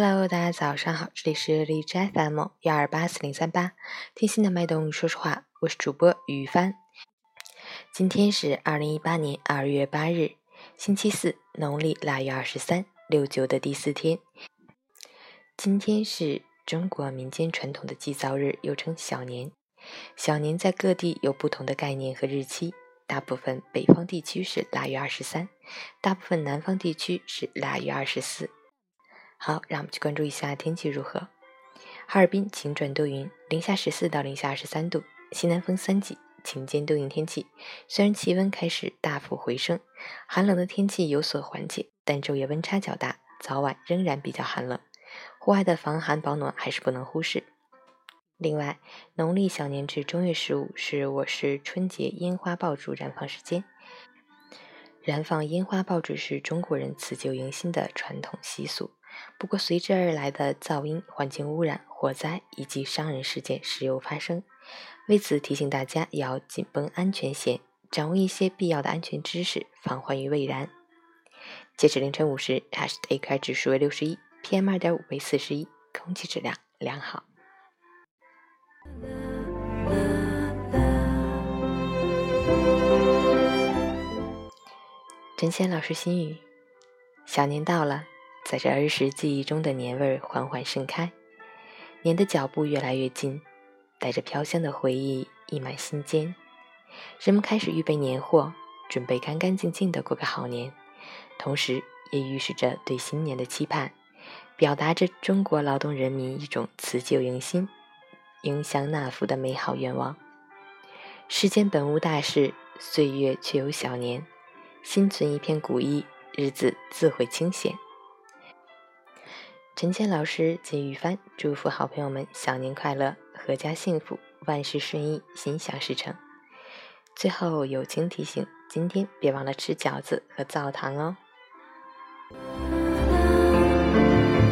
Hello，大家早上好，这里是荔枝 FM 幺二八四零三八，听心的脉动，说实话，我是主播于帆。今天是二零一八年二月八日，星期四，农历腊月二十三，六九的第四天。今天是中国民间传统的祭灶日，又称小年。小年在各地有不同的概念和日期，大部分北方地区是腊月二十三，大部分南方地区是腊月二十四。好，让我们去关注一下天气如何。哈尔滨晴转多云，零下十四到零下二十三度，西南风三级，晴间多云天气。虽然气温开始大幅回升，寒冷的天气有所缓解，但昼夜温差较大，早晚仍然比较寒冷。户外的防寒保暖还是不能忽视。另外，农历小年至正月十五是我市春节烟花爆竹燃放时间。燃放烟花爆竹是中国人辞旧迎新的传统习俗。不过，随之而来的噪音、环境污染、火灾以及伤人事件时有发生。为此，提醒大家要紧绷安全弦，掌握一些必要的安全知识，防患于未然。截止凌晨五时，Ash 的 AQI 指数为六十一，PM 二点五为四十一，空气质量良好。陈仙老师心语：小年到了。在这儿时记忆中的年味儿缓缓盛开，年的脚步越来越近，带着飘香的回忆溢满心间。人们开始预备年货，准备干干净净的过个好年，同时也预示着对新年的期盼，表达着中国劳动人民一种辞旧迎新、迎祥纳福的美好愿望。世间本无大事，岁月却有小年。心存一片古意，日子自会清闲。陈倩老师及雨帆祝福好朋友们小年快乐阖家幸福万事顺意心想事成。最后友情提醒今天别忘了吃饺子和灶糖哦。